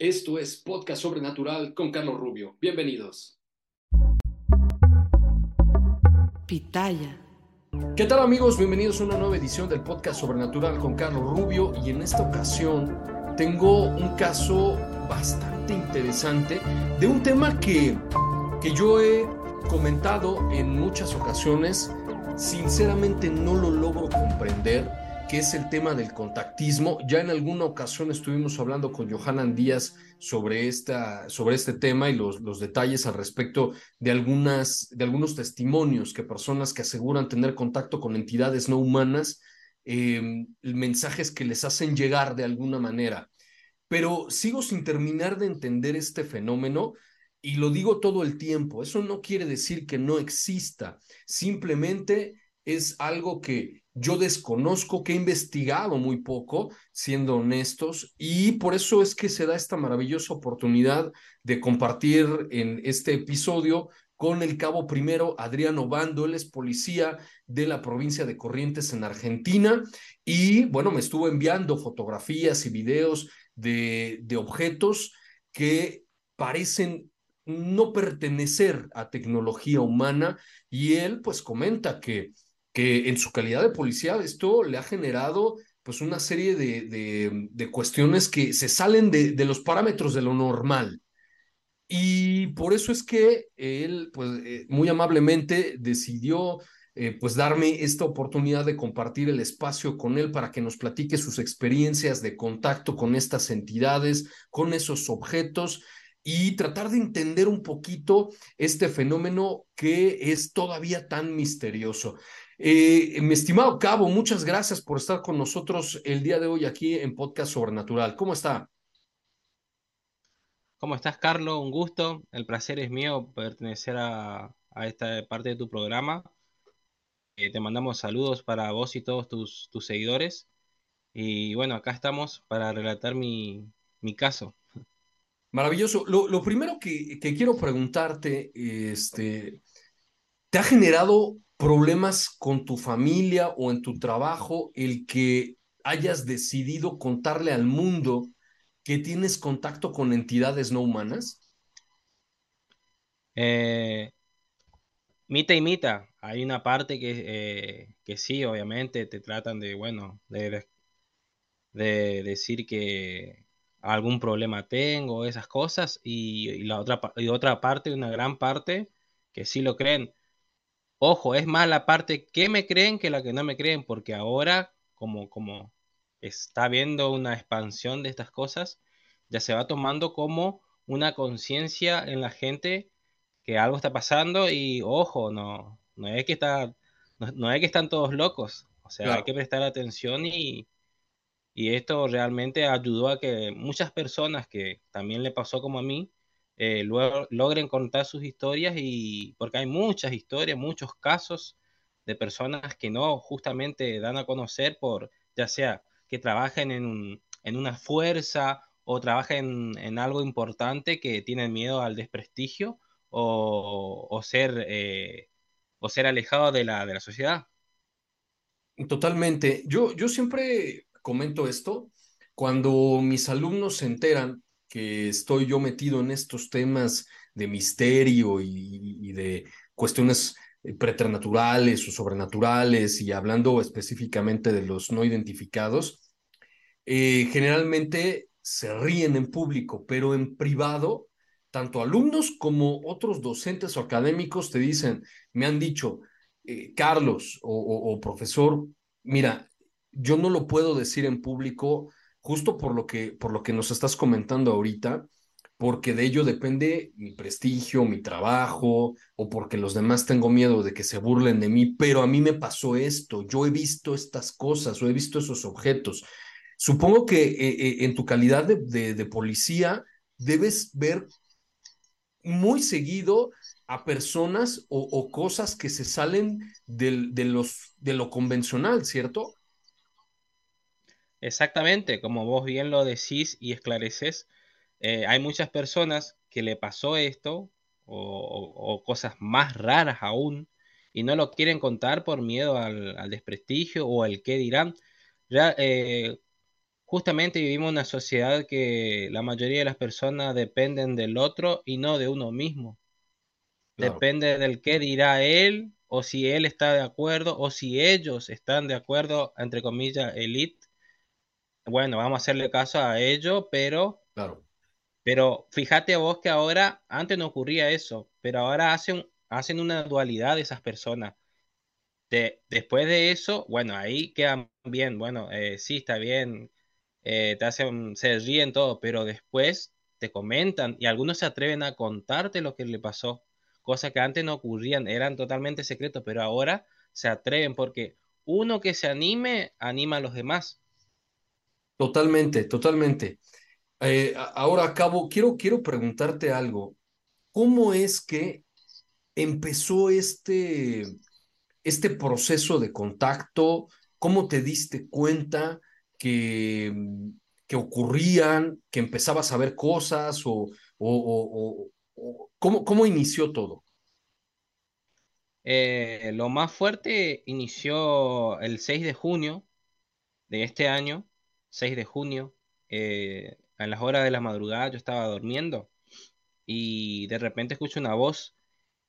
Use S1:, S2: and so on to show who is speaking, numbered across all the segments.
S1: Esto es Podcast Sobrenatural con Carlos Rubio. Bienvenidos.
S2: Pitaya.
S1: ¿Qué tal amigos? Bienvenidos a una nueva edición del Podcast Sobrenatural con Carlos Rubio y en esta ocasión tengo un caso bastante interesante de un tema que, que yo he comentado en muchas ocasiones. Sinceramente no lo logro comprender que es el tema del contactismo. Ya en alguna ocasión estuvimos hablando con Johanan Díaz sobre, esta, sobre este tema y los, los detalles al respecto de, algunas, de algunos testimonios que personas que aseguran tener contacto con entidades no humanas, eh, mensajes que les hacen llegar de alguna manera. Pero sigo sin terminar de entender este fenómeno y lo digo todo el tiempo. Eso no quiere decir que no exista, simplemente es algo que yo desconozco, que he investigado muy poco, siendo honestos, y por eso es que se da esta maravillosa oportunidad de compartir en este episodio con el cabo primero Adriano Bando, él es policía de la provincia de Corrientes en Argentina, y bueno, me estuvo enviando fotografías y videos de, de objetos que parecen no pertenecer a tecnología humana, y él pues comenta que que en su calidad de policía esto le ha generado pues una serie de, de, de cuestiones que se salen de, de, los parámetros de lo normal. Y por eso es que él, pues eh, muy amablemente decidió eh, pues darme esta oportunidad de compartir el espacio con él para que nos platique sus experiencias de contacto con estas entidades, con esos objetos y tratar de entender un poquito este fenómeno que es todavía tan misterioso. Eh, mi estimado Cabo, muchas gracias por estar con nosotros el día de hoy aquí en Podcast Sobrenatural. ¿Cómo está?
S3: ¿Cómo estás, Carlos? Un gusto. El placer es mío pertenecer a, a esta parte de tu programa. Eh, te mandamos saludos para vos y todos tus, tus seguidores. Y bueno, acá estamos para relatar mi, mi caso.
S1: Maravilloso. Lo, lo primero que, que, quiero preguntarte, este, ¿te ha generado problemas con tu familia o en tu trabajo el que hayas decidido contarle al mundo que tienes contacto con entidades no humanas?
S3: Eh, mita y mita. Hay una parte que, eh, que sí, obviamente, te tratan de, bueno, de, de decir que algún problema tengo, esas cosas, y, la otra, y otra parte, una gran parte, que sí lo creen. Ojo, es más la parte que me creen que la que no me creen, porque ahora, como, como está viendo una expansión de estas cosas, ya se va tomando como una conciencia en la gente que algo está pasando y ojo, no, no es que está, no, no es que están todos locos, o sea, claro. hay que prestar atención y, y esto realmente ayudó a que muchas personas que también le pasó como a mí, eh, luego logren contar sus historias y porque hay muchas historias, muchos casos de personas que no justamente dan a conocer por ya sea que trabajen en, en una fuerza o trabajen en algo importante que tienen miedo al desprestigio o, o ser eh, o ser alejado de la, de la sociedad.
S1: Totalmente. Yo, yo siempre comento esto cuando mis alumnos se enteran que estoy yo metido en estos temas de misterio y, de cuestiones preternaturales o sobrenaturales y hablando específicamente de los no identificados, eh, generalmente se ríen en público, pero en privado, tanto alumnos como otros docentes o académicos te dicen, me han dicho, eh, Carlos o profesor, mira, yo no lo puedo decir en público justo por lo que, por lo que nos estás comentando ahorita, porque de ello depende mi prestigio, mi trabajo, o porque los demás tengo miedo de que se burlen de mí, pero a mí me pasó esto, yo he visto estas cosas o he visto esos objetos. Supongo que eh, eh, en tu calidad de, de, policía debes ver muy seguido a personas o, o, cosas que se salen del, de, los, de lo convencional, ¿cierto?
S3: Exactamente, como vos bien lo decís y esclareces, eh, hay muchas personas que le pasó esto o, o, o, cosas más raras aún y no lo quieren contar por miedo al, al desprestigio o al qué dirán. Ya, eh, justamente vivimos una sociedad que la mayoría de las personas dependen del otro y no de uno mismo. Claro. Depende del qué dirá él o si él está de acuerdo o si ellos están de acuerdo, entre comillas, elite. Bueno, vamos a hacerle caso a ello, pero
S1: claro.
S3: Pero fíjate vos que ahora, antes no ocurría eso, pero ahora hacen, hacen una dualidad de esas personas. De, después de eso, bueno, ahí quedan bien, bueno, eh, sí, está bien, eh, te hacen, se ríen todo, pero después te comentan y algunos se atreven a contarte lo que le pasó, cosas que antes no ocurrían, eran totalmente secretos, pero ahora se atreven porque uno que se anime, anima a los demás.
S1: Totalmente, totalmente. Eh, ahora acabo, quiero, quiero preguntarte algo. ¿Cómo es que empezó este, este proceso de contacto? ¿Cómo te diste cuenta que, que ocurrían, que empezabas a ver cosas o, o, o, o ¿cómo, ¿cómo, inició todo?
S3: Eh, lo más fuerte inició el 6 de junio de este año, 6 de junio. Eh, a las horas de la madrugada yo estaba durmiendo y de repente escucho una voz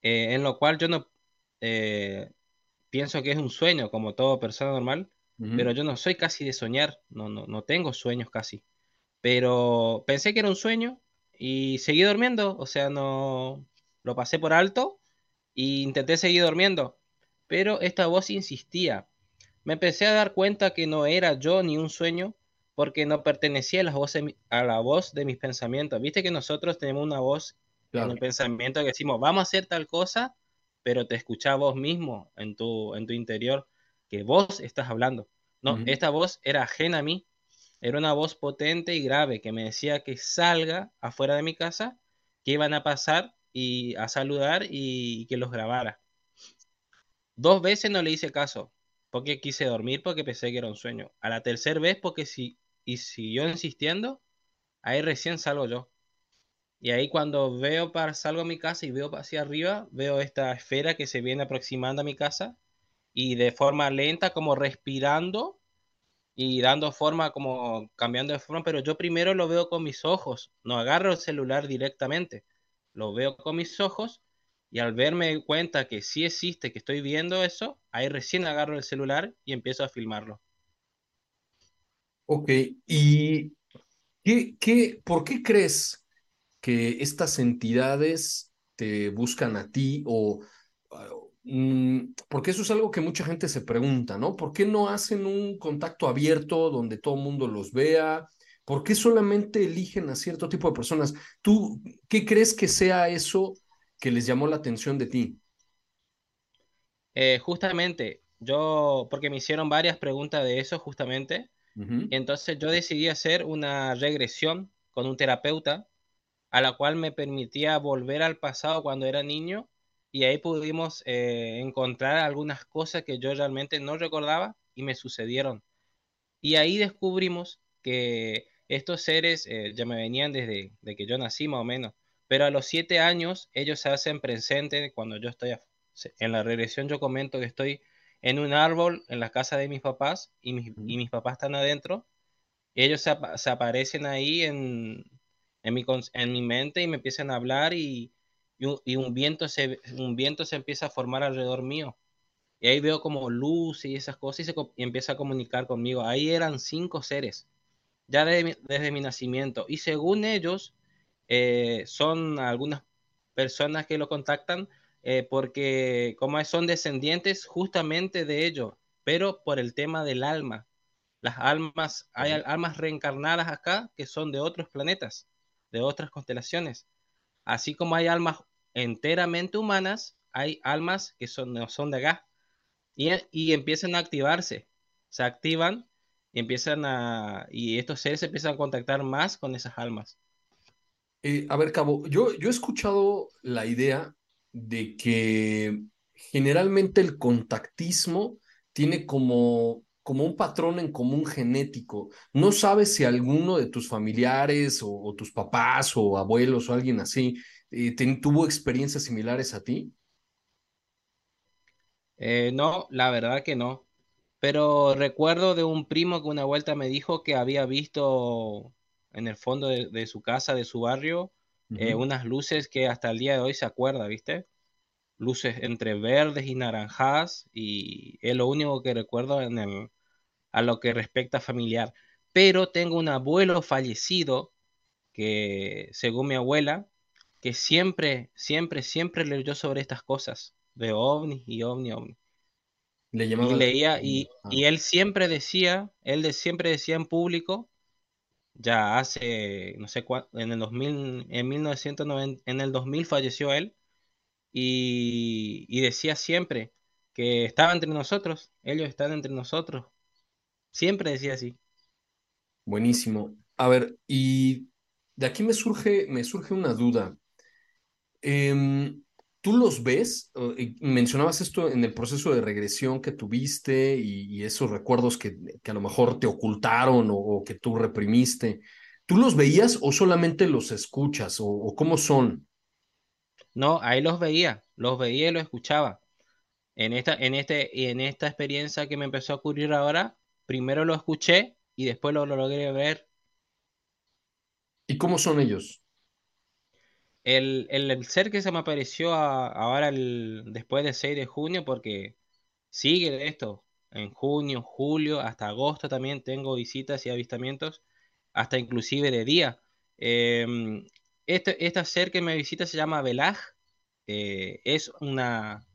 S3: eh, en lo cual yo no eh, pienso que es un sueño como toda persona normal, uh -huh. pero yo no soy casi de soñar, no, no, no tengo sueños casi, pero pensé que era un sueño y seguí durmiendo, o sea, no lo pasé por alto e intenté seguir durmiendo, pero esta voz insistía. Me empecé a dar cuenta que no era yo ni un sueño, porque no pertenecía a la, voz de, a la voz de mis pensamientos. Viste que nosotros tenemos una voz claro. en el pensamiento que decimos, vamos a hacer tal cosa, pero te escuchás vos mismo en tu, en tu interior, que vos estás hablando. No, uh -huh. esta voz era ajena a mí, era una voz potente y grave que me decía que salga afuera de mi casa, que iban a pasar y a saludar y, y que los grabara. Dos veces no le hice caso, porque quise dormir porque pensé que era un sueño. A la tercera vez porque si y siguió insistiendo, ahí recién salgo yo. Y ahí cuando veo para salgo a mi casa y veo hacia arriba, veo esta esfera que se viene aproximando a mi casa y de forma lenta como respirando y dando forma como cambiando de forma, pero yo primero lo veo con mis ojos, no agarro el celular directamente, lo veo con mis ojos y al verme cuenta que sí existe, que estoy viendo eso, ahí recién agarro el celular y empiezo a filmarlo.
S1: Ok, ¿y qué, qué, por qué crees que estas entidades te buscan a ti o... Uh, porque eso es algo que mucha gente se pregunta, ¿no? ¿Por qué no hacen un contacto abierto donde todo el mundo los vea? ¿Por qué solamente eligen a cierto tipo de personas? ¿Tú qué crees que sea eso que les llamó la atención de ti?
S3: Eh, justamente, yo, porque me hicieron varias preguntas de eso, justamente, Entonces yo decidí hacer una regresión con un terapeuta a la cual me permitía volver al pasado cuando era niño y ahí pudimos eh, encontrar algunas cosas que yo realmente no recordaba y me sucedieron. Y ahí descubrimos que estos seres eh, ya me venían desde de que yo nací más o menos, pero a los siete años ellos se hacen presentes cuando yo estoy en la regresión yo comento que estoy en un árbol en la casa de mis papás y mis, y mis papás están adentro. Ellos se, ap se aparecen ahí en, en, mi, en mi mente y me empiezan a hablar y, y, un, y, un, viento se, un viento se empieza a formar alrededor mío. Y ahí veo como luz y esas cosas y se y empieza a comunicar conmigo. Ahí eran cinco seres. ya desde mi nacimiento. Y según ellos, eh, son algunas personas que lo contactan eh, porque como son descendientes justamente de ellos, pero por el tema del alma. Las almas, hay almas reencarnadas acá que son de otros planetas, de otras constelaciones. Así como hay almas enteramente humanas, hay almas que son, no son de acá y, y empiezan a activarse. Se activan y empiezan a, y estos seres empiezan a contactar más con esas almas.
S1: Eh, a ver, Cabo, yo, yo he escuchado la idea de que generalmente el contactismo tiene como, como un patrón en común genético. No sabes si alguno de tus familiares o, tus papás o abuelos o alguien así eh, tuvo experiencias similares a ti.
S3: Eh, no, la verdad que no. Pero recuerdo de un primo que una vuelta me dijo que había visto en el fondo de, su casa, de su barrio, eh, unas luces que hasta el día de hoy se acuerda, ¿viste? Luces entre verdes y naranjadas y es lo único que recuerdo en el, a lo que respecta familiar. Pero tengo un abuelo fallecido que, según mi abuela, que siempre, siempre, siempre leyó sobre estas cosas de ovnis y ovni, ovni. Le y leía y, ah. y, él siempre decía, él de, siempre decía en público, ya hace, no sé cuánto, en el 2000, en 1990, en el 2000 falleció él y, decía siempre que estaba entre nosotros, ellos están entre nosotros, siempre decía así.
S1: Buenísimo. A ver, y de aquí me surge, me surge una duda. Eh, ¿Tú los ves? Mencionabas esto en el proceso de regresión que tuviste y, esos recuerdos que, a lo mejor te ocultaron o, que tú reprimiste. ¿Tú los veías o solamente los escuchas o, cómo son?
S3: No, ahí los veía, los veía y los escuchaba. En esta, en, este, en esta experiencia que me empezó a ocurrir ahora, primero lo escuché y después lo logré ver.
S1: ¿Y cómo son ellos?
S3: El, ser que se me apareció ahora el, después del 6 de junio, porque sigue esto, en junio, julio, hasta agosto también tengo visitas y avistamientos, hasta inclusive de día. Em, este, este, ser que me visita se llama Velaj, eh, es una,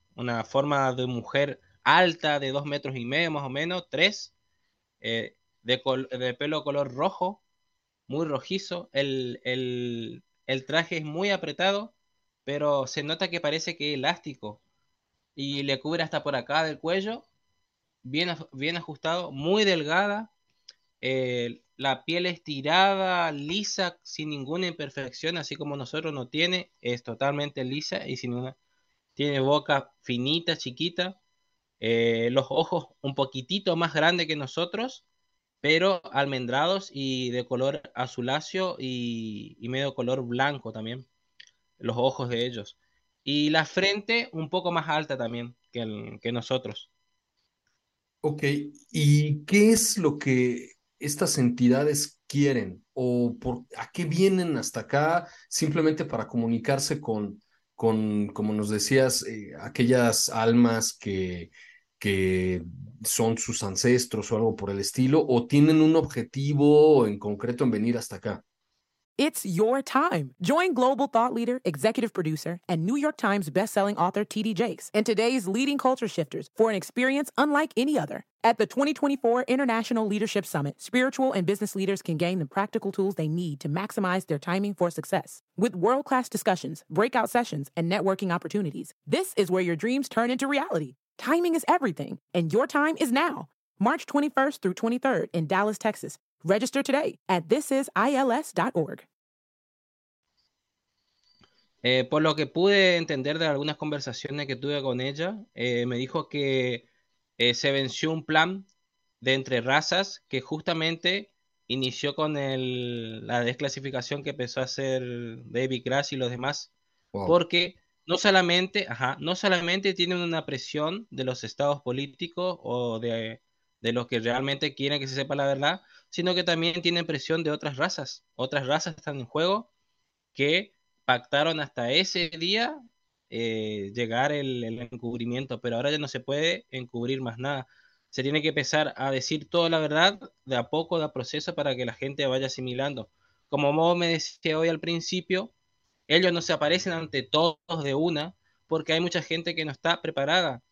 S3: forma de mujer alta de dos metros y medio más o menos, tres, eh, de, de, pelo color rojo, muy rojizo. El, el, el traje es muy apretado, pero se nota que parece que es elástico y le cubre hasta por acá del cuello, bien, bien ajustado, muy delgada, eh, la piel estirada, lisa, sin ninguna imperfección, así como nosotros no tiene, es totalmente lisa y sin una, tiene boca finita, chiquita, eh, los ojos un poquitito más grandes que nosotros, pero almendrados y de color azuláceo y, medio color blanco también, los ojos de ellos. Y la frente un poco más alta también que, que nosotros.
S1: Ok, ¿y qué es lo que estas entidades quieren o por, a qué vienen hasta acá simplemente para comunicarse con, con como nos decías, eh, aquellas almas que que son sus ancestros o algo por el estilo, o tienen un objetivo en concreto en venir hasta acá?
S4: It's your time. Join global thought leader, executive producer, and New York Times bestselling author TD Jakes and today's leading culture shifters for an experience unlike any other. At the 2024 International Leadership Summit, spiritual and business leaders can gain the practical tools they need to maximize their timing for success. With world class discussions, breakout sessions, and networking opportunities, this is where your dreams turn into reality. Timing is everything, and your time is now. March 21st through 23rd in Dallas, Texas. Register today at thisisils.org.
S3: Eh, por lo que pude entender de algunas conversaciones que tuve con ella, eh, me dijo que eh, se venció un plan de entre razas que justamente inició con el, la desclasificación que empezó a hacer David Grass y los demás, wow. porque no solamente, ajá, no solamente tienen una presión de los estados políticos o de, los que realmente quieren que se sepa la verdad, sino que también tienen presión de otras razas. Otras razas están en juego que pactaron hasta ese día eh, llegar el, encubrimiento, pero ahora ya no se puede encubrir más nada. se tiene que empezar a decir toda la verdad de a poco, de a proceso, para que la gente vaya asimilando. Como vos me decía hoy al principio, ellos no se aparecen ante todos de una, porque hay mucha gente que no está preparada.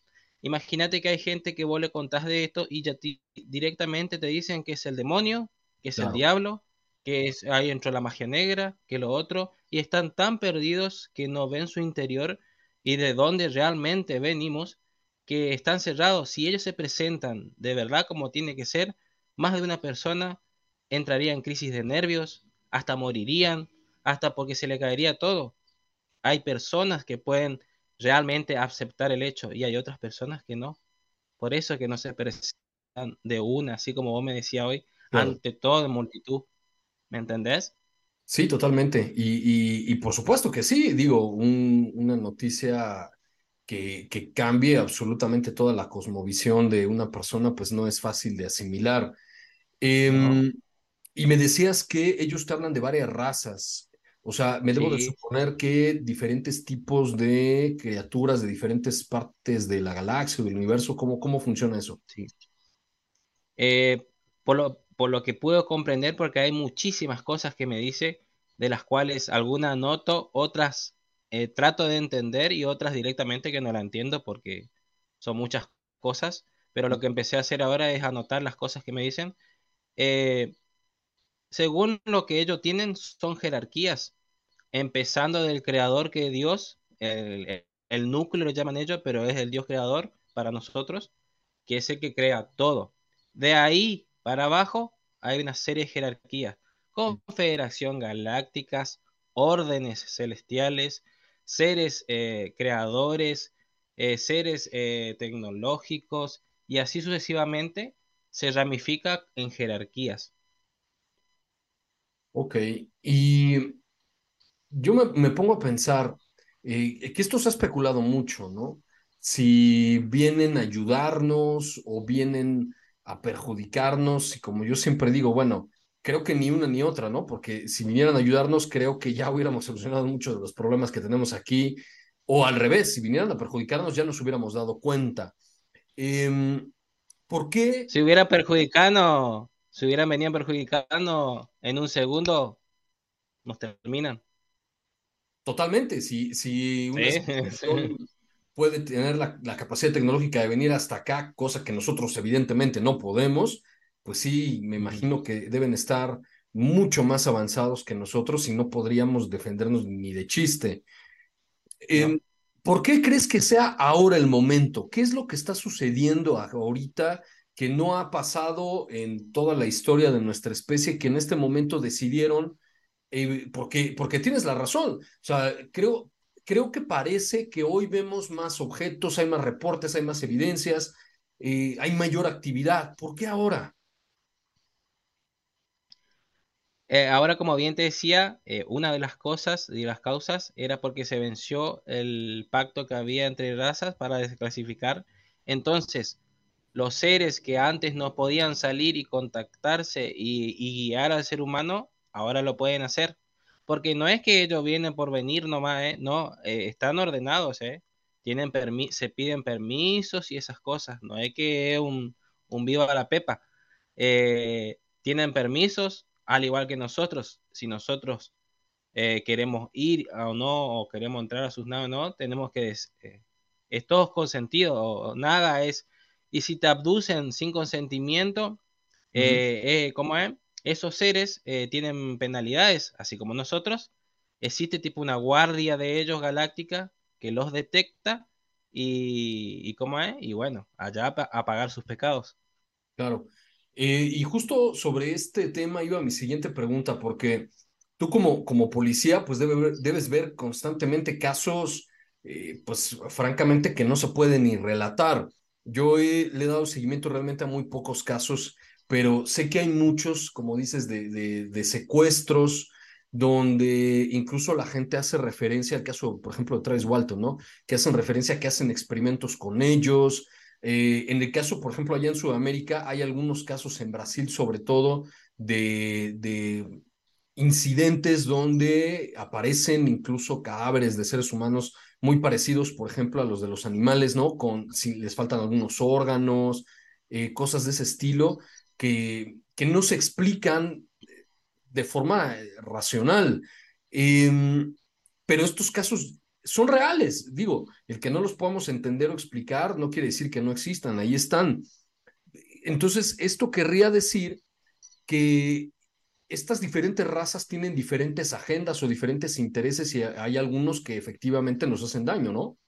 S3: Imagínate que hay gente que vos le contás de esto y ya directamente te dicen que es el demonio, que es el diablo, que es, ahí entró la magia negra, que lo otro, y están tan perdidos que no ven su interior y de dónde realmente venimos, que están cerrados. Si ellos se presentan de verdad como tiene que ser, más de una persona entraría en crisis de nervios, hasta morirían, hasta porque se le caería todo. Hay personas que pueden realmente aceptar el hecho y hay otras personas que no. Por eso que no se presentan de una, así como vos me decías hoy, ante toda multitud. ¿Me entendés?
S1: Sí, totalmente. Y, por supuesto que sí, digo, una noticia que, que, cambie absolutamente toda la cosmovisión de una persona, pues no es fácil de asimilar. Em, y me decías que ellos te hablan de varias razas. O sea, me debo de suponer que diferentes tipos de criaturas de diferentes partes de la galaxia o del universo, ¿cómo, cómo funciona eso?
S3: Sí. Eh, por, lo, por lo que puedo comprender, porque hay muchísimas cosas que me dice, de las cuales algunas noto, otras eh, trato de entender y otras directamente que no la entiendo porque son muchas cosas, pero lo que empecé a hacer ahora es anotar las cosas que me dicen. Eh, según lo que ellos tienen, son jerarquías, empezando del creador que es Dios, el, el núcleo lo llaman ellos, pero es el Dios creador para nosotros, que es el que crea todo. De ahí para abajo hay una serie de jerarquías, confederación galácticas, órdenes celestiales, seres eh, creadores, eh, seres eh, tecnológicos y así sucesivamente se ramifica en jerarquías.
S1: Ok, y yo me, pongo a pensar que esto se ha especulado mucho, ¿no? Si vienen a ayudarnos o vienen a perjudicarnos y como yo siempre digo, bueno, creo que ni una ni otra, ¿no? Porque si vinieran a ayudarnos, creo que ya hubiéramos solucionado muchos de los problemas que tenemos aquí, o al revés, si vinieran a perjudicarnos, ya nos hubiéramos dado cuenta. Em, ¿Por qué?
S3: Si hubiera perjudicado, si hubieran venido perjudicando en un segundo, nos terminan.
S1: Totalmente, si, si una puede tener la, capacidad tecnológica de venir hasta acá, cosa que nosotros evidentemente no podemos, pues sí, me imagino que deben estar mucho más avanzados que nosotros y no podríamos defendernos ni de chiste. Em, ¿Por qué crees que sea ahora el momento? ¿Qué es lo que está sucediendo ahorita que no ha pasado en toda la historia de nuestra especie, que en este momento decidieron, eh, porque, porque tienes la razón, o sea, creo, creo que parece que hoy vemos más objetos, hay más reportes, hay más evidencias, eh, hay mayor actividad. ¿Por qué ahora?
S3: Eh, ahora, como bien te decía, una de las cosas y las causas era porque se venció el pacto que había entre razas para desclasificar. Entonces, los seres que antes no podían salir y contactarse y guiar al ser humano, ahora lo pueden hacer porque no es que ellos vienen por venir nomás, ¿eh? no, eh, están ordenados, ¿eh? Tienen se piden permisos y esas cosas, no es que es un, un vivo a la pepa. Eh, tienen permisos, al igual que nosotros, si nosotros queremos ir o no, o queremos entrar a sus naves, no, tenemos que, es todo consentido, nada es, y si te abducen sin consentimiento, ¿cómo es? esos seres eh, tienen penalidades, así como nosotros. Existe tipo una guardia de ellos galáctica que los detecta y, y ¿cómo es? Y bueno, allá a pagar sus pecados.
S1: Claro. Eh, y justo sobre este tema iba mi siguiente pregunta, porque tú como, como policía, pues debes ver constantemente casos, eh, pues francamente que no se pueden ni relatar. Yo le he dado seguimiento realmente a muy pocos casos pero sé que hay muchos, como dices, de, secuestros donde incluso la gente hace referencia al caso, por ejemplo, de Travis Walton, ¿no? Que hacen referencia a que hacen experimentos con ellos. Eh, en el caso, por ejemplo, allá en Sudamérica, hay algunos casos en Brasil, sobre todo, de, de incidentes donde aparecen incluso cadáveres de seres humanos muy parecidos, por ejemplo, a los de los animales, ¿no? Con si les faltan algunos órganos, eh, cosas de ese estilo que, que no se explican de forma eh, racional. Em, pero estos casos son reales. Digo, el que no los podamos entender o explicar no quiere decir que no existan, ahí están. Entonces, esto querría decir que estas diferentes razas tienen diferentes agendas o diferentes intereses y hay algunos que efectivamente nos hacen daño, ¿no?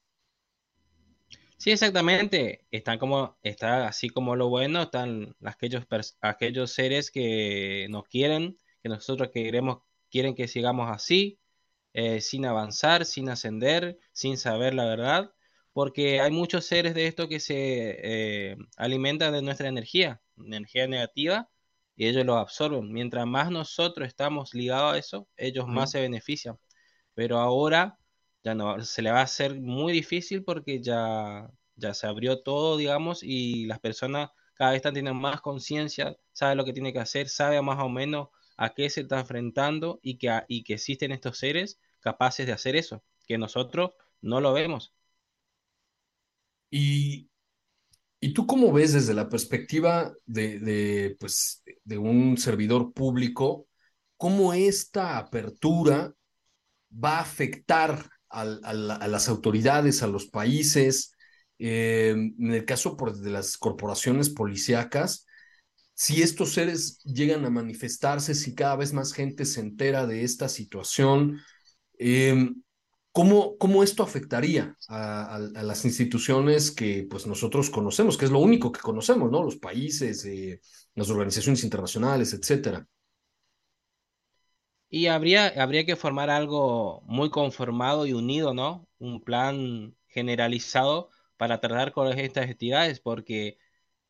S3: Sí, exactamente. Están como, está así como lo bueno, están aquellos, aquellos seres que nos quieren, que nosotros queremos, quieren que sigamos así, eh, sin avanzar, sin ascender, sin saber la verdad, porque hay muchos seres de esto que se eh, alimentan de nuestra energía, energía negativa, y ellos lo absorben. Mientras más nosotros estamos ligados a eso, ellos más se benefician. Pero ahora ya no se le va a hacer muy difícil porque ya, ya se abrió todo, digamos, y las personas cada vez están teniendo más conciencia, sabe lo que tiene que hacer, sabe más o menos a qué se está enfrentando y que, y que existen estos seres capaces de hacer eso, que nosotros no lo vemos.
S1: Y, ¿y tú cómo ves desde la perspectiva de, pues, de un servidor público, cómo esta apertura va a afectar a, las autoridades, a los países, eh, en el caso de las corporaciones policíacas, si estos seres llegan a manifestarse, si cada vez más gente se entera de esta situación, eh, ¿cómo, ¿cómo, esto afectaría a, a, las instituciones que pues, nosotros conocemos, que es lo único que conocemos, ¿no? Los países, eh, las organizaciones internacionales, etcétera.
S3: Y habría, habría que formar algo muy conformado y unido, ¿no? Un plan generalizado para tratar con estas entidades, porque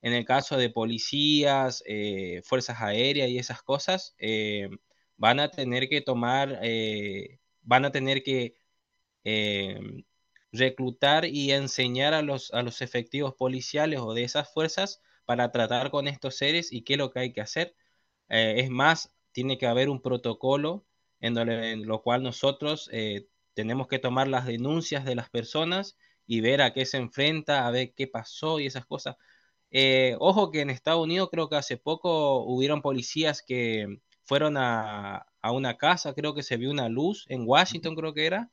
S3: en el caso de policías, eh, fuerzas aéreas y esas cosas, eh, van a tener que tomar, eh, van a tener que reclutar y enseñar a los, a los efectivos policiales o de esas fuerzas para tratar con estos seres y qué es lo que hay que hacer. es más, tiene que haber un protocolo en, en lo cual nosotros tenemos que tomar las denuncias de las personas y ver a qué se enfrenta, a ver qué pasó y esas cosas. Eh, ojo que en Estados Unidos creo que hace poco hubieron policías que fueron a, una casa, creo que se vio una luz en Washington, creo que era,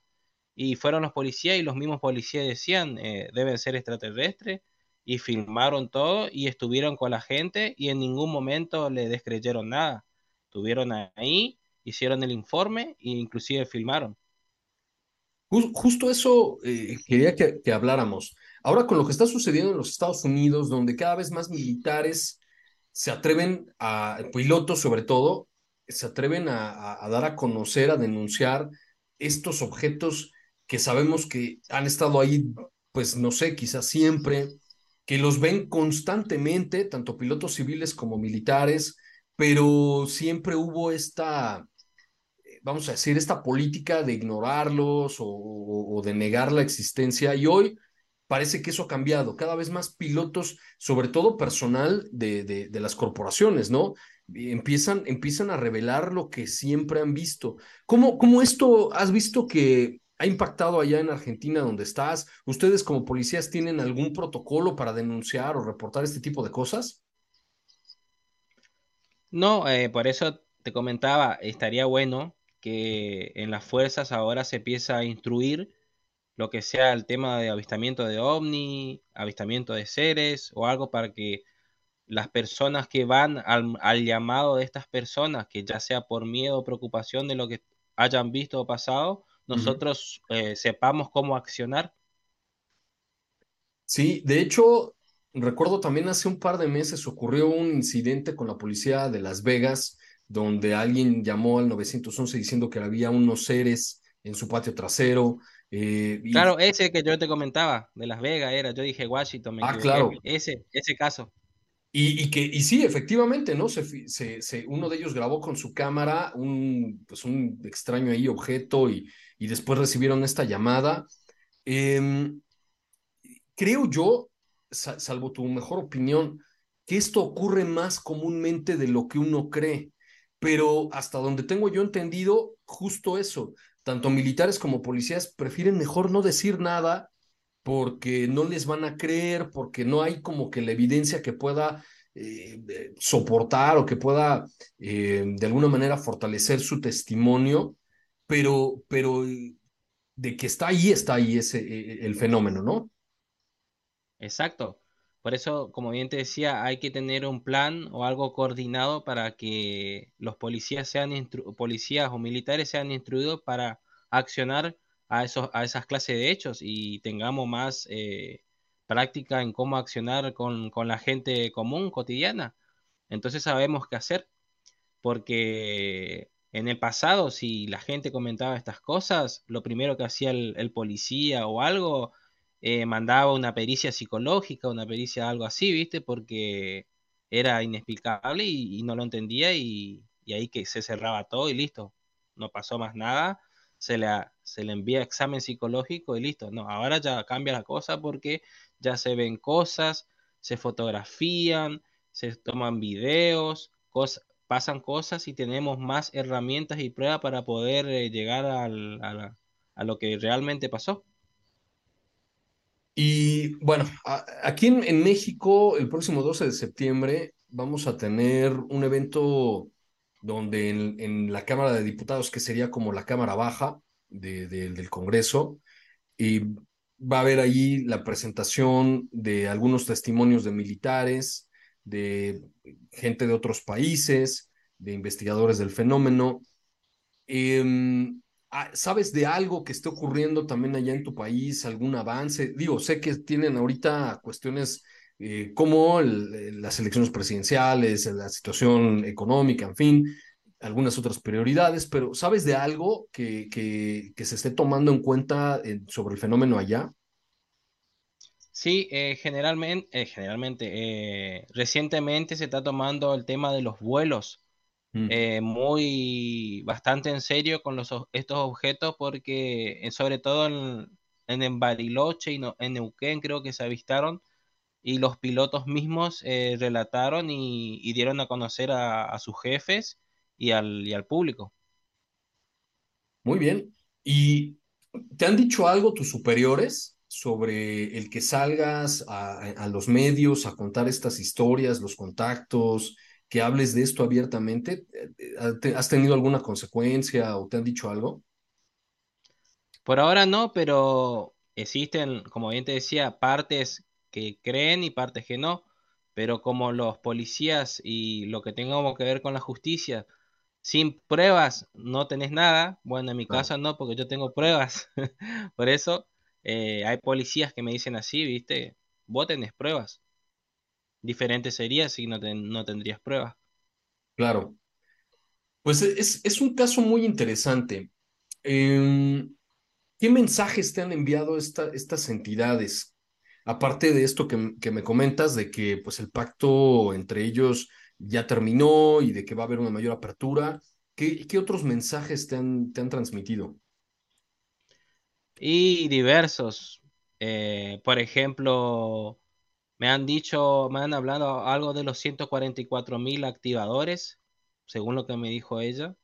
S3: y fueron los policías y los mismos policías decían, eh, deben ser extraterrestres, y filmaron todo y estuvieron con la gente y en ningún momento le descreyeron nada. Estuvieron ahí, hicieron el informe e inclusive filmaron.
S1: Justo eso eh, quería que, habláramos. Ahora con lo que está sucediendo en los Estados Unidos, donde cada vez más militares se atreven a, pilotos sobre todo, se atreven a, dar a conocer, a denunciar estos objetos que sabemos que han estado ahí, pues no sé, quizás siempre, que los ven constantemente, tanto pilotos civiles como militares, pero siempre hubo esta vamos a decir, esta política de ignorarlos o, de negar la existencia. Y hoy parece que eso ha cambiado. Cada vez más pilotos, sobre todo personal de, de, las corporaciones, ¿no? Empiezan, empiezan a revelar lo que siempre han visto. ¿Cómo, ¿Cómo esto has visto que ha impactado allá en Argentina donde estás? ¿Ustedes como policías tienen algún protocolo para denunciar o reportar este tipo de cosas?
S3: No, eh, por eso te comentaba, estaría bueno que en las fuerzas ahora se empieza a instruir lo que sea el tema de avistamiento de ovni, avistamiento de seres o algo para que las personas que van al, llamado de estas personas, que ya sea por miedo o preocupación de lo que hayan visto o pasado, nosotros eh, sepamos cómo accionar.
S1: Sí, de hecho, recuerdo también hace un par de meses ocurrió un incidente con la policía de Las Vegas donde alguien llamó al 911 diciendo que había unos seres en su patio trasero.
S3: Eh, claro, ese que yo te comentaba, de Las Vegas era, yo dije Washington,
S1: ah, claro.
S3: ese, ese caso.
S1: Y, y, que, y sí, efectivamente, ¿no? Se, se, uno de ellos grabó con su cámara un, pues un extraño ahí objeto y, y después recibieron esta llamada. Em, creo yo, salvo tu mejor opinión, que esto ocurre más comúnmente de lo que uno cree pero hasta donde tengo yo entendido, justo eso, tanto militares como policías prefieren mejor no decir nada porque no les van a creer, porque no hay como que la evidencia que pueda eh, soportar o que pueda eh, de alguna manera fortalecer su testimonio, pero, pero de que está ahí, está ahí ese, e, el fenómeno, ¿no?
S3: Exacto. Por eso, como bien te decía, hay que tener un plan o algo coordinado para que los policías sean policías o militares sean instruidos para accionar a, esos, a esas clases de hechos y tengamos más eh, práctica en cómo accionar con, con, la gente común, cotidiana. Entonces sabemos qué hacer, porque en el pasado, si la gente comentaba estas cosas, lo primero que hacía el, policía o algo, eh, mandaba una pericia psicológica, una pericia algo así, ¿viste? Porque era inexplicable y, no lo entendía y, ahí que se cerraba todo y listo, no pasó más nada se le, se le envía examen psicológico y listo. No, ahora ya cambia la cosa porque ya se ven cosas, se fotografían, se toman videos, pasan cosas y tenemos más herramientas y pruebas para poder eh, llegar a, lo que realmente pasó.
S1: Y bueno, aquí en, México, el próximo 12 de septiembre, vamos a tener un evento donde en, la Cámara de Diputados, que sería como la Cámara Baja del Congreso, y va a haber allí la presentación de algunos testimonios de militares, de gente de otros países, de investigadores del fenómeno. Em, ah, ¿Sabes de algo que esté ocurriendo también allá en tu país? ¿Algún avance? Digo, sé que tienen ahorita cuestiones eh, como las elecciones presidenciales, la situación económica, en fin, algunas otras prioridades, pero ¿sabes de algo que, que, se esté tomando en cuenta sobre el fenómeno allá?
S3: Sí, eh, generalmente, eh, generalmente recientemente se está tomando el tema de los vuelos mm. muy bastante en serio con los, estos objetos porque sobre todo en, en, Bariloche y no, en Neuquén creo que se avistaron y los pilotos mismos eh, relataron y, dieron a conocer a, sus jefes y al, y al público.
S1: Muy bien. ¿Y te han dicho algo tus superiores sobre el que salgas a, los medios a contar estas historias, los contactos, que hables de esto abiertamente? Eh, ¿Has tenido alguna consecuencia o te han dicho algo?
S3: Por ahora no, pero existen, como bien te decía, partes que creen y partes que no, pero como los policías y lo que tengamos que ver con la justicia, sin pruebas no tenés nada, bueno, en mi caso no, porque yo tengo pruebas, por eso eh, hay policías que me dicen así, viste, vos tenés pruebas. Diferente sería si no, no tendrías pruebas.
S1: Claro. Pues es, es un caso muy interesante. Em, ¿Qué mensajes te han enviado estas entidades? Aparte de esto que, que, me comentas, de que pues el pacto entre ellos ya terminó y de que va a haber una mayor apertura, ¿qué, qué otros mensajes te han, te han transmitido?
S3: Y diversos. Eh, por ejemplo, me han dicho, me han hablado algo de los 144 mil activadores, según lo que me dijo ella.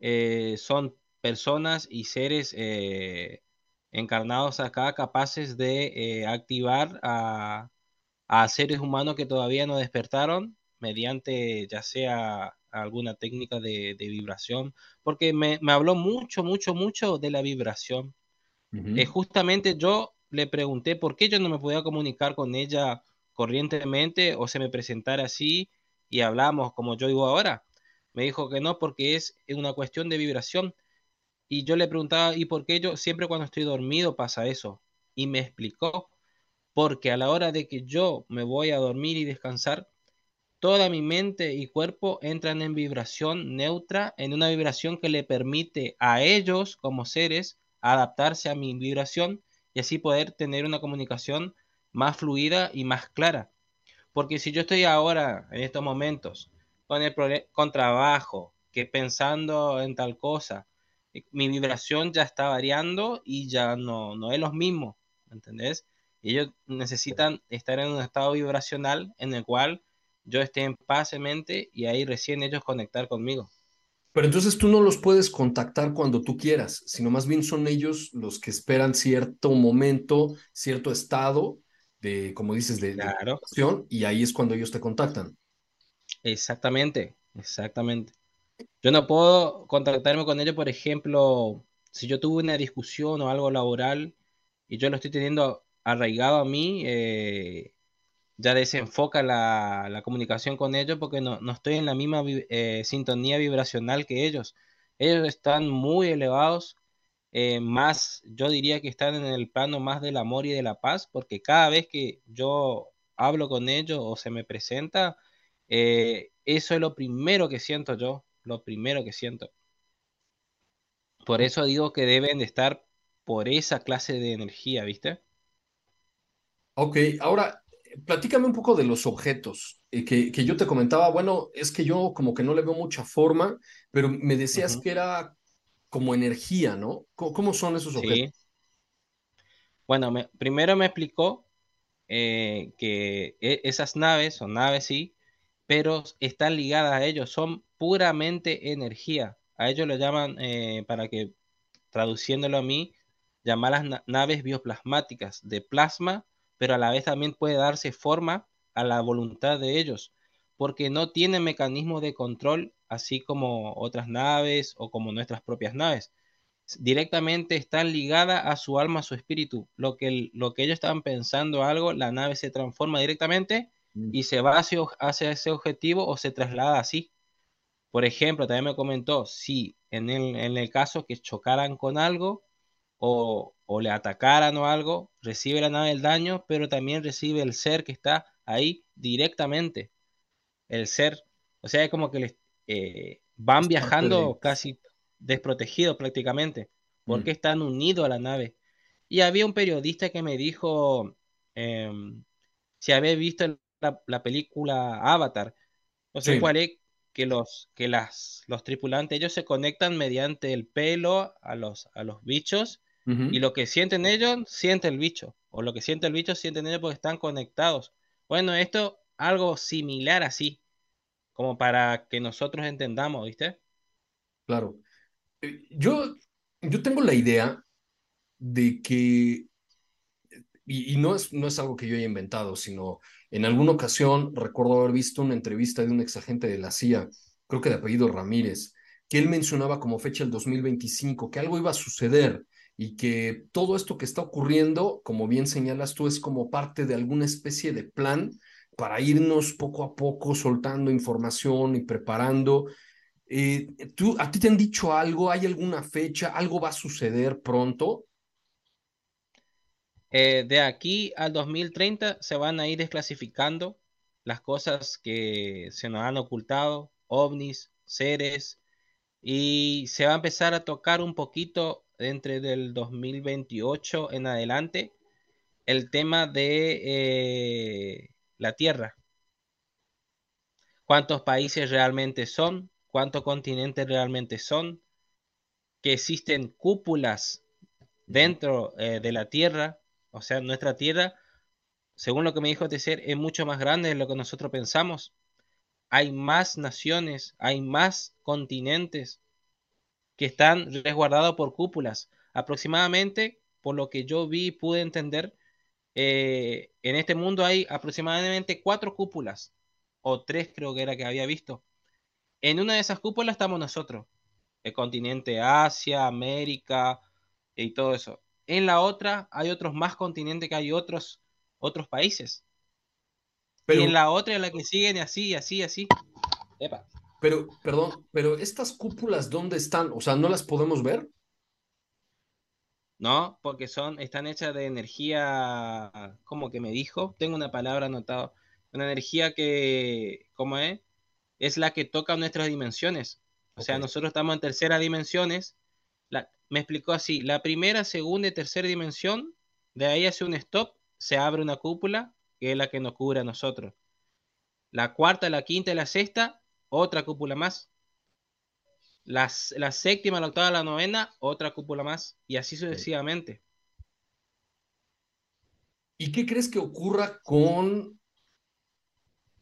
S3: Eh, son personas y seres eh, encarnados acá capaces de activar a, seres humanos que todavía no despertaron mediante ya sea alguna técnica de, vibración, porque me, habló mucho, mucho, mucho de la vibración. Eh, justamente yo le pregunté por qué yo no me podía comunicar con ella corrientemente o se me presentara así y hablamos como yo digo ahora. Me dijo que no, porque es una cuestión de vibración. Y yo le preguntaba, ¿y por qué yo siempre cuando estoy dormido pasa eso? Y me explicó, porque a la hora de que yo me voy a dormir y descansar, toda mi mente y cuerpo entran en vibración neutra, en una vibración que le permite a ellos como seres adaptarse a mi vibración y así poder tener una comunicación más fluida y más clara. Porque si yo estoy ahora, en estos momentos, con, el con trabajo, que pensando en tal cosa, mi vibración ya está variando y ya no, no es lo mismo, ¿entendés? ellos necesitan estar en un estado vibracional en el cual yo esté en paz en mente y ahí recién ellos conectar conmigo.
S1: Pero entonces tú no los puedes contactar cuando tú quieras, sino más bien son ellos los que esperan cierto momento, cierto estado de, como dices, de,
S3: Claro,
S1: y ahí es cuando ellos te contactan.
S3: exactamente, exactamente. Yo no puedo contactarme con ellos, por ejemplo, si yo tuve una discusión o algo laboral y yo lo estoy teniendo arraigado a mí, eh, ya desenfoca la, la comunicación con ellos porque no, no estoy en la misma eh, sintonía vibracional que ellos. Ellos están muy elevados, eh, más, yo diría que están en el plano más del amor y de la paz, porque cada vez que yo hablo con ellos o se me presenta, eh, eso es lo primero que siento yo, lo primero que siento. Por eso digo que deben de estar por esa clase de energía, ¿viste?
S1: Ok, ahora platícame un poco de los objetos eh, que, que yo te comentaba. Bueno, es que yo como que no le veo mucha forma, pero me decías que era como energía, ¿no? ¿Cómo, cómo son esos objetos?
S3: Sí. Bueno, me- primero me explicó eh, que e- esas naves son naves, sí, pero están ligadas a ellos, son puramente energía. A ellos lo llaman, eh, para que traduciéndolo a mí, na- naves bioplasmáticas de plasma, pero a la vez también puede darse forma a la voluntad de ellos, porque no tienen mecanismo de control, así como otras naves o como nuestras propias naves directamente están ligadas a su alma, a su espíritu. Lo que, lo que ellos estaban pensando algo, la nave se transforma directamente
S1: Mm,
S3: y se va hacia, hacia ese objetivo o se traslada así. Por ejemplo, también me comentó, si en el, en el caso que chocaran con algo o, o le atacaran o algo, recibe la nave el daño, pero también recibe el ser que está ahí directamente, el ser. O sea, es como que les, eh, van
S1: Es
S3: viajando casi desprotegidos prácticamente,
S1: Mm,
S3: porque están unidos a la nave. Y había un periodista que me dijo em, si había visto la, la película Avatar, sé
S1: Sí.
S3: cuál es, que los, que las, los tripulantes, ellos se conectan mediante el pelo a los, a los bichos, y lo que sienten ellos, siente el bicho, o lo que siente el bicho, sienten ellos porque están conectados. Bueno, esto algo similar así, como para que nosotros entendamos, ¿viste?
S1: Claro. Eh, Yo, yo tengo la idea de que, y, y no es, no es algo que yo haya inventado, sino en alguna ocasión recuerdo haber visto una entrevista de un exagente de la CIA, creo que de apellido Ramírez, que él mencionaba como fecha el 2025, que algo iba a suceder y que todo esto que está ocurriendo, como bien señalas tú, es como parte de alguna especie de plan para irnos poco a poco soltando información y preparando Eh, ¿tú, ¿A ti te han dicho algo? ¿Hay alguna fecha? ¿Algo va a suceder pronto?
S3: Eh, de aquí al 2030 se van a ir desclasificando las cosas que se nos han ocultado, ovnis, seres, y se va a empezar a tocar un poquito entre del 2028 en adelante el tema de eh, la Tierra. ¿Cuántos países realmente son? ¿Cuántos continentes realmente son? Que existen cúpulas dentro eh, de la Tierra, o sea, nuestra Tierra según lo que me dijo Tecer, es mucho más grande de lo que nosotros pensamos. Hay más naciones, hay más continentes que están resguardados por cúpulas. Aproximadamente, por lo que yo vi y pude entender, eh, en este mundo hay aproximadamente cuatro cúpulas, o tres creo que era que había visto. En una de esas cúpulas estamos nosotros, el continente Asia, América y todo eso. En la otra hay otros más continentes que hay otros, otros países. Y en
S1: Pero,
S3: la otra, en la que siguen, así, así, así. Epa.
S1: Pero, perdón, pero estas cúpulas, ¿dónde están? O sea, ¿no las podemos ver?
S3: No, porque son, están hechas de energía, como que me dijo, tengo una palabra anotada, una energía que, ¿cómo es? Es la que toca nuestras dimensiones. O sea, nosotros estamos en tercera dimensiones. La, me explicó así, la primera, segunda y tercera dimensión, de ahí hace un stop, se abre una cúpula, que es la que nos cubre a nosotros. La cuarta, la quinta y la sexta, otra cúpula más. La, la séptima, la octava, la novena, otra cúpula más. Y así sucesivamente.
S1: ¿Y qué crees que ocurra con,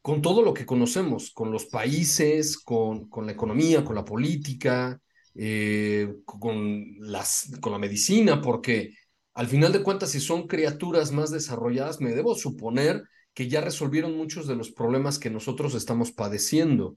S1: con todo lo que conocemos, con los países, con, con la economía, con la política, eh, con, las, con la medicina, porque al final de cuentas, si son criaturas más desarrolladas, me debo suponer que ya resolvieron muchos de los problemas que nosotros estamos padeciendo.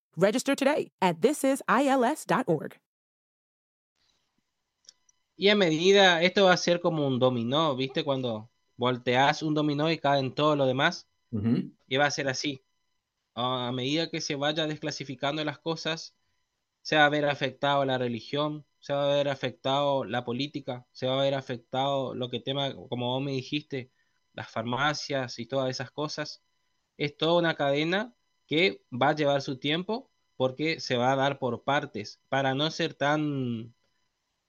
S4: Register today at thisisils.org.
S3: Y a medida, esto va a ser como un dominó, ¿viste? Cuando volteas un dominó y caen todo lo demás. Y va a ser así. A medida que se vaya desclasificando las cosas, se va a ver afectado la religión, se va a ver afectado la política, se va a ver afectado lo que tema, como vos me dijiste, las farmacias y todas esas cosas. Es toda una cadena que va a llevar su tiempo porque se va a dar por partes para no ser tan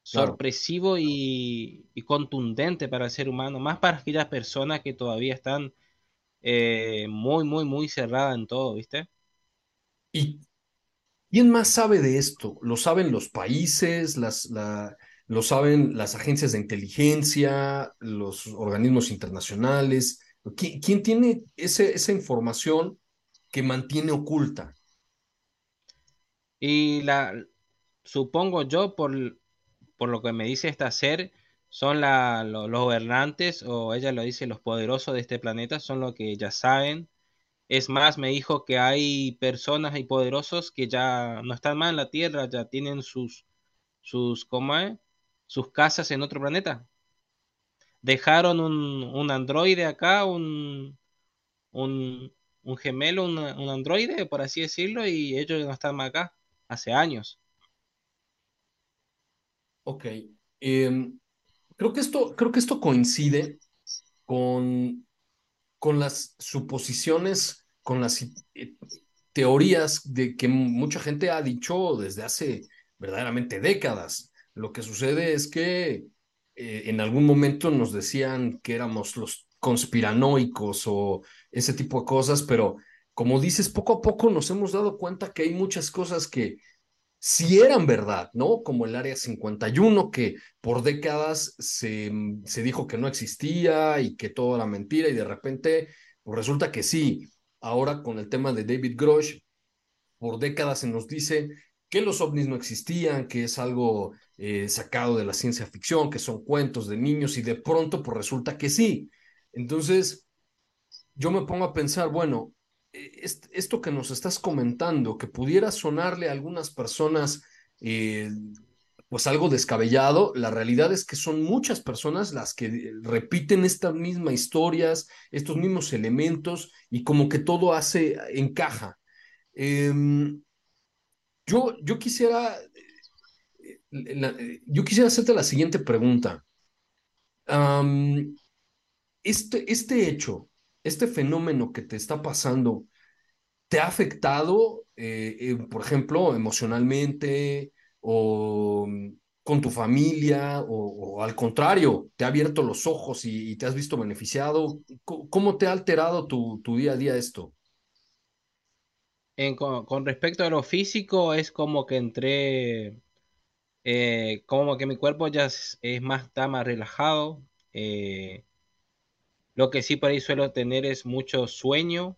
S3: sorpresivo y, contundente para el ser humano, más para aquellas personas que todavía están eh, muy, muy, muy cerradas en todo, ¿viste?
S1: ¿Y quién más sabe de esto? ¿Lo saben los países, las, lo saben las agencias de inteligencia, los organismos internacionales? ¿Quién, tiene ese, esa información que mantiene oculta?
S3: Y la supongo yo por, por lo que me dice esta ser, son los gobernantes, o ella lo dice, los poderosos de este planeta, son los que ya saben. Es más, me dijo que hay personas y poderosos que ya no están más en la Tierra, ya tienen sus, sus, ¿cómo sus casas en otro planeta. Dejaron un, un androide acá, un, un, un gemelo, un, un androide, por así decirlo, y ellos no están acá, hace años.
S1: Ok. Em, creo, que esto, creo que esto coincide con, con las suposiciones, con las eh, teorías de que mucha gente ha dicho desde hace verdaderamente décadas. Lo que sucede es que eh, en algún momento nos decían que éramos los conspiranoicos o ese tipo de cosas, pero como dices, poco a poco nos hemos dado cuenta que hay muchas cosas que si eran verdad, ¿no? Como el Área 51, que por décadas se, se dijo que no existía y que todo era mentira y de repente, pues resulta que sí. Ahora con el tema de David Grosh, por décadas se nos dice que los ovnis no existían, que es algo eh, sacado de la ciencia ficción, que son cuentos de niños y de pronto pues resulta que sí. Entonces, yo me pongo a pensar, bueno, eh, esto que nos estás comentando, que pudiera sonarle a algunas personas eh, pues algo descabellado, la realidad es que son muchas personas las que repiten estas mismas historias, estos mismos elementos y como que todo hace, encaja. Em, yo, yo quisiera, eh, yo quisiera hacerte la siguiente pregunta. este, este hecho, este fenómeno que te está pasando, ¿te ha afectado, eh, eh, por ejemplo, emocionalmente o mm, con tu familia o, al contrario, te ha abierto los ojos y, te has visto beneficiado? ¿Cómo te ha alterado tu, día a día esto?
S3: con, respecto a lo físico, es como que entré, eh, como que mi cuerpo ya es, más, está más relajado. Lo que sí por ahí suelo tener es mucho sueño.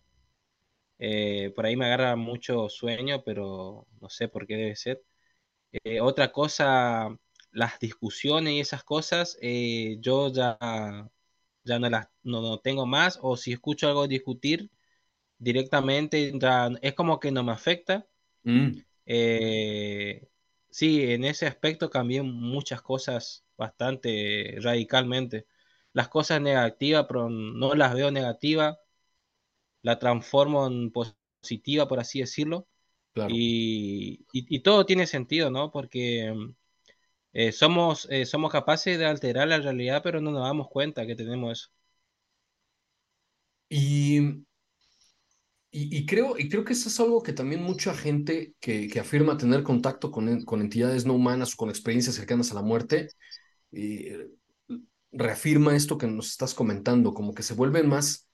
S3: Eh, por ahí me agarra mucho sueño, pero no sé por qué debe ser. Eh, otra cosa, las discusiones y esas cosas, eh, yo ya, ya no las no, tengo más, o si escucho algo discutir directamente, ya es como que no me afecta. Mm. sí, en ese aspecto cambié muchas cosas bastante radicalmente las cosas negativas, pero no las veo negativas, la transformo en positiva, por así decirlo. Y, y, todo tiene sentido, ¿no? Porque eh, somos, eh, somos capaces de alterar la realidad, pero no nos damos cuenta que tenemos eso.
S1: Y, Y, creo, y creo que eso es algo que también mucha gente que, que afirma tener contacto con, con, entidades no humanas o con experiencias cercanas a la muerte, eh, reafirma esto que nos estás comentando, como que se vuelven más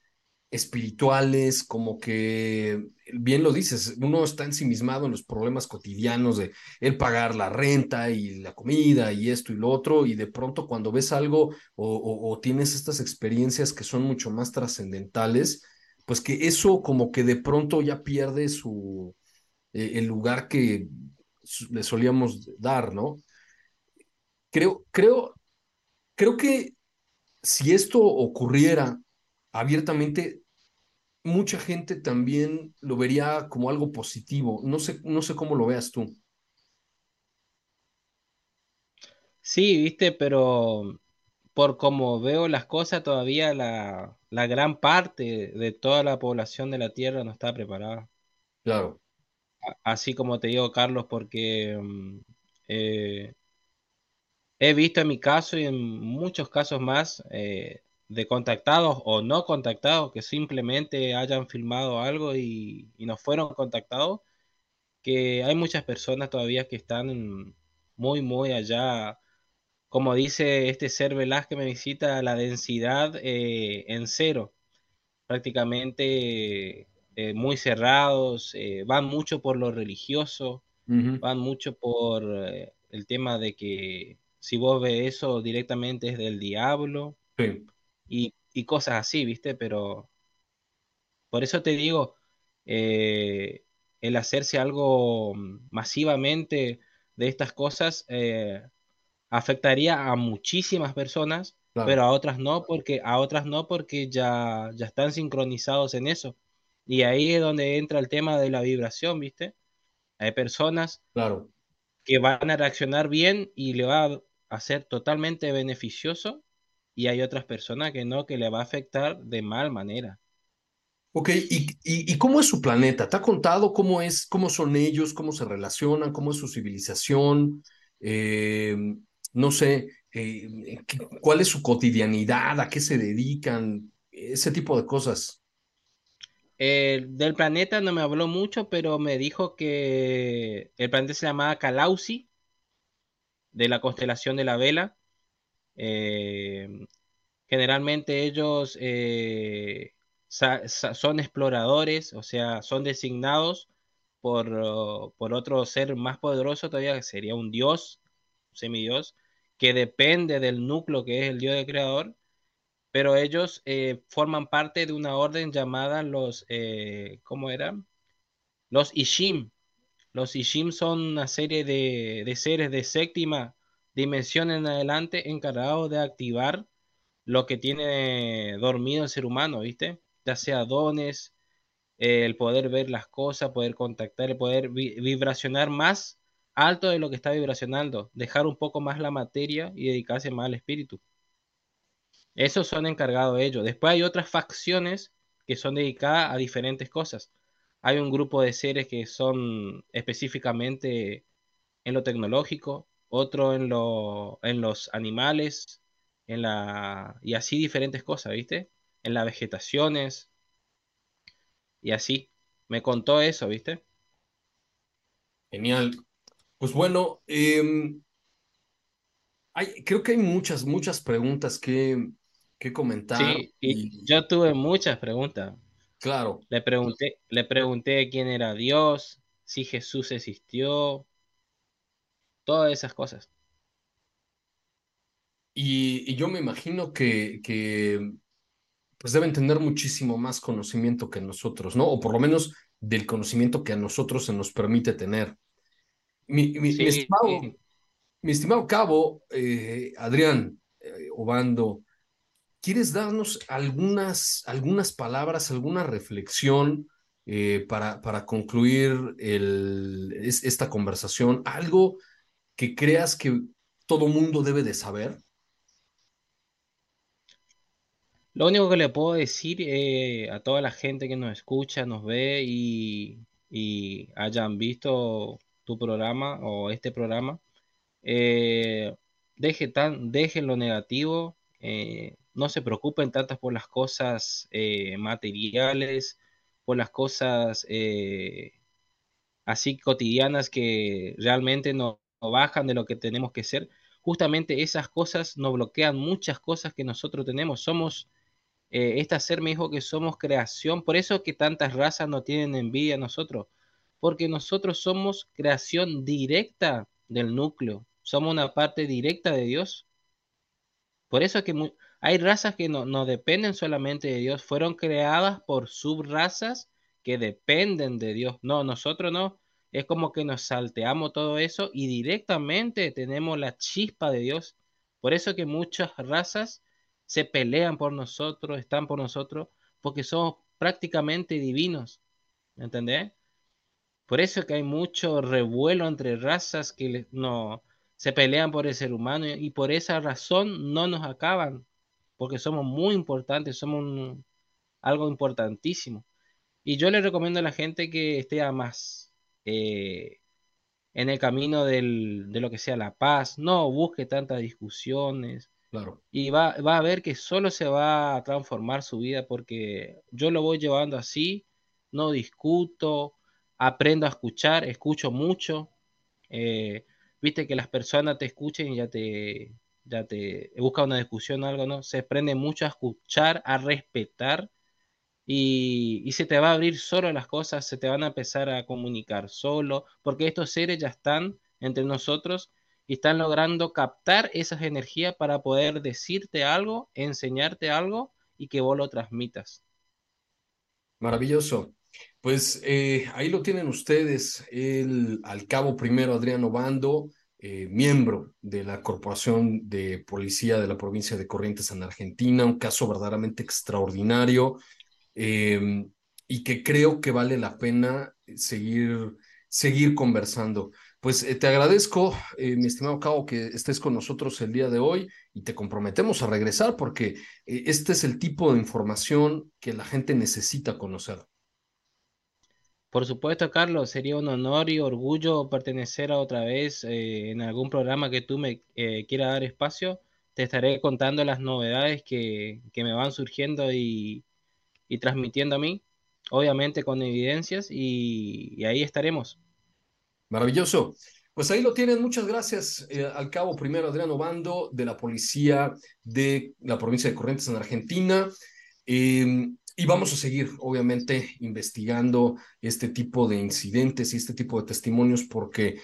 S1: espirituales, como que, bien lo dices, uno está ensimismado en los problemas cotidianos de el pagar la renta y la comida y esto y lo otro, y de pronto cuando ves algo o, tienes estas experiencias que son mucho más trascendentales, pues que eso como que de pronto ya pierde su, eh, el lugar que le solíamos dar, ¿no? Creo, creo, creo que si esto ocurriera abiertamente, mucha gente también lo vería como algo positivo. No sé, no sé cómo lo veas tú.
S3: Sí, viste, pero por como veo las cosas, todavía la, gran parte de toda la población de la Tierra no está preparada.
S1: Claro.
S3: Así como te digo, Carlos, porque mm, eh, he visto en mi caso y en muchos casos más eh, de contactados o no contactados que simplemente hayan filmado algo y, no fueron contactados, que hay muchas personas todavía que están muy, muy allá, como dice este ser velaz que me visita, la densidad eh, en cero, prácticamente eh, muy cerrados, van mucho por lo religioso, van mucho por el tema de que si vos ves eso directamente es del diablo. Sí y, cosas así, ¿viste? Pero por eso te digo, eh, el hacerse algo masivamente de estas cosas eh, afectaría a muchísimas personas, pero a otras no, porque a otras no porque ya, ya están sincronizados en eso. Y ahí es donde entra el tema de la vibración, ¿viste? Hay personas
S1: claro.
S3: que van a reaccionar bien y le va a ser totalmente beneficioso y hay otras personas que no, que le va a afectar de mal manera.
S1: Ok, ¿Y, y, cómo es su planeta? ¿Te ha contado cómo es, cómo son ellos, cómo se relacionan, cómo es su civilización? Eh, no sé, eh, cuál es su cotidianidad, a qué se dedican, ese tipo de cosas.
S3: del planeta no me habló mucho, pero me dijo que el planeta se llamaba Calausi, de la constelación de la vela, eh, generalmente ellos eh, son exploradores, o sea, son designados por, por, otro ser más poderoso todavía, que sería un dios, semidios, que depende del núcleo que es el dios del creador, pero ellos eh, forman parte de una orden llamada los, ¿cómo era? Los Ishim. Los Ishim son una serie de, de seres de séptima dimensión en adelante encargado de activar lo que tiene dormido el ser humano, ¿viste? Ya sea dones, eh, el poder ver las cosas, poder contactar, el poder vibracionar más alto de lo que está vibracionando, dejar un poco más la materia y dedicarse más al espíritu. Esos son encargados ellos. Después hay otras facciones que son dedicadas a diferentes cosas. Hay un grupo de seres que son específicamente en lo tecnológico, otro en, lo, en los animales, en la, y así diferentes cosas, ¿viste? En las vegetaciones, y así. Me contó eso, ¿viste?
S1: Genial. Pues bueno, em, hay, creo que hay muchas, muchas preguntas que, que comentar.
S3: Sí, y, yo tuve muchas preguntas.
S1: Claro.
S3: Le pregunté, le pregunté quién era Dios, si Jesús existió, todas esas cosas.
S1: Y, yo me imagino que, que, pues deben tener muchísimo más conocimiento que nosotros, ¿no? O por lo menos del conocimiento que a nosotros se nos permite tener. Mi, estimado, cabo, eh, Adrián eh, Obando, ¿quieres darnos algunas, algunas palabras, alguna reflexión eh, para, para concluir esta conversación? Algo que creas que todo mundo debe de saber?
S3: Lo único que le puedo decir eh, a toda la gente que nos escucha, nos ve y, hayan visto tu programa o este programa, eh, deje tan, lo negativo, no se preocupen tantas por las cosas materiales, por las cosas eh, así cotidianas que realmente no, bajan de lo que tenemos que ser, justamente esas cosas nos bloquean muchas cosas que nosotros tenemos. Somos, eh, esta ser me dijo que somos creación, por eso que tantas razas no tienen envidia a nosotros, porque nosotros somos creación directa del núcleo, somos una parte directa de Dios. Por eso que hay razas que no, dependen solamente de Dios, fueron creadas por subrazas que dependen de Dios. No, nosotros no. Es como que nos salteamos todo eso y directamente tenemos la chispa de Dios. Por eso que muchas razas se pelean por nosotros, están por nosotros, porque somos prácticamente divinos. ¿Entendés? Por eso que hay mucho revuelo entre razas que no se pelean por el ser humano y por esa razón no nos acaban, porque somos muy importantes, somos algo importantísimo. Y yo le recomiendo a la gente que esté a más eh, en el camino de lo que sea la paz, no busque tantas discusiones.
S1: Claro.
S3: Y va, va a ver que solo se va a transformar su vida porque yo lo voy llevando así, no discuto, aprendo a escuchar, escucho mucho. Eh, viste que las personas te escuchen y ya te, ya te busca una discusión algo, ¿no? Se aprende mucho a escuchar, a respetar y, se te va a abrir solo las cosas, se te van a empezar a comunicar solo, porque estos seres ya están entre nosotros y están logrando captar esas energías para poder decirte algo, enseñarte algo y que vos lo transmitas.
S1: Maravilloso. Pues eh, ahí lo tienen ustedes, el al cabo primero Adriano Bando, eh, miembro de la Corporación de Policía de la provincia de Corrientes en Argentina, un caso verdaderamente extraordinario Em, y que creo que vale la pena seguir, seguir conversando. Pues eh, te agradezco, eh, mi estimado Cabo, que estés con nosotros el día de hoy y te comprometemos a regresar porque este es el tipo de información que la gente necesita conocer.
S3: Por supuesto, Carlos, sería un honor y orgullo pertenecer a otra vez en algún programa que tú me quieras dar espacio. Te estaré contando las novedades que, que me van surgiendo y, y transmitiendo a mí, obviamente con evidencias, y, ahí estaremos.
S1: Maravilloso. Pues ahí lo tienen. Muchas gracias eh, al cabo primero Adriano Bando de la policía de la provincia de Corrientes en Argentina. Y vamos a seguir, obviamente, investigando este tipo de incidentes y este tipo de testimonios porque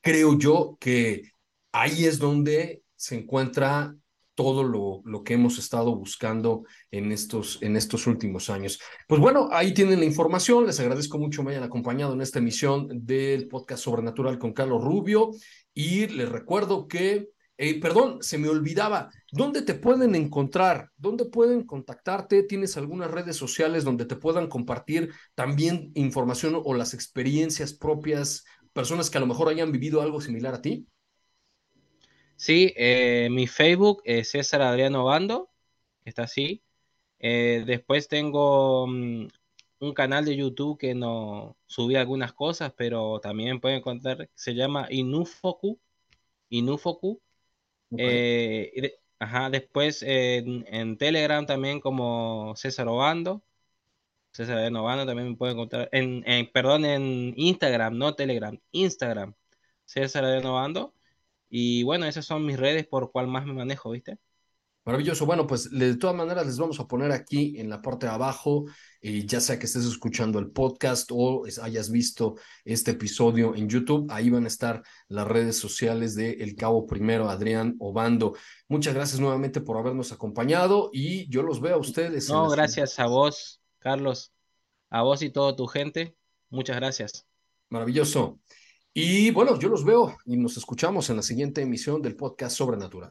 S1: creo yo que ahí es donde se encuentra todo lo, lo, que hemos estado buscando en estos, en estos últimos años. Pues bueno, ahí tienen la información. Les agradezco mucho me hayan acompañado en esta emisión del podcast Sobrenatural con Carlos Rubio. Y les recuerdo que, eh, perdón, se me olvidaba, ¿dónde te pueden encontrar? ¿Dónde pueden contactarte? ¿Tienes algunas redes sociales donde te puedan compartir también información o las experiencias propias, personas que a lo mejor hayan vivido algo similar a ti?
S3: Sí, eh, mi Facebook es César Adriano Bando, está así. Eh, después tengo mm, un canal de YouTube que no subí algunas cosas, pero también pueden encontrar, se llama Inufoku. Inufoku. Eh, ajá, después en, Telegram también como César Obando. César Adriano Bando también me pueden encontrar. En, perdón, en Instagram, no Telegram, Instagram. César Adriano Bando. Y bueno, esas son mis redes por cual más me manejo, ¿viste?
S1: Maravilloso. Bueno, pues de todas maneras les vamos a poner aquí en la parte de abajo, eh, ya sea que estés escuchando el podcast o hayas visto este episodio en YouTube, ahí van a estar las redes sociales de El Cabo Primero, Adrián Obando. Muchas gracias nuevamente por habernos acompañado y yo los veo a ustedes.
S3: No, gracias a vos, Carlos, a vos y toda tu gente. Muchas gracias.
S1: Maravilloso. Y bueno, yo los veo y nos escuchamos en la siguiente emisión del podcast Sobrenatural.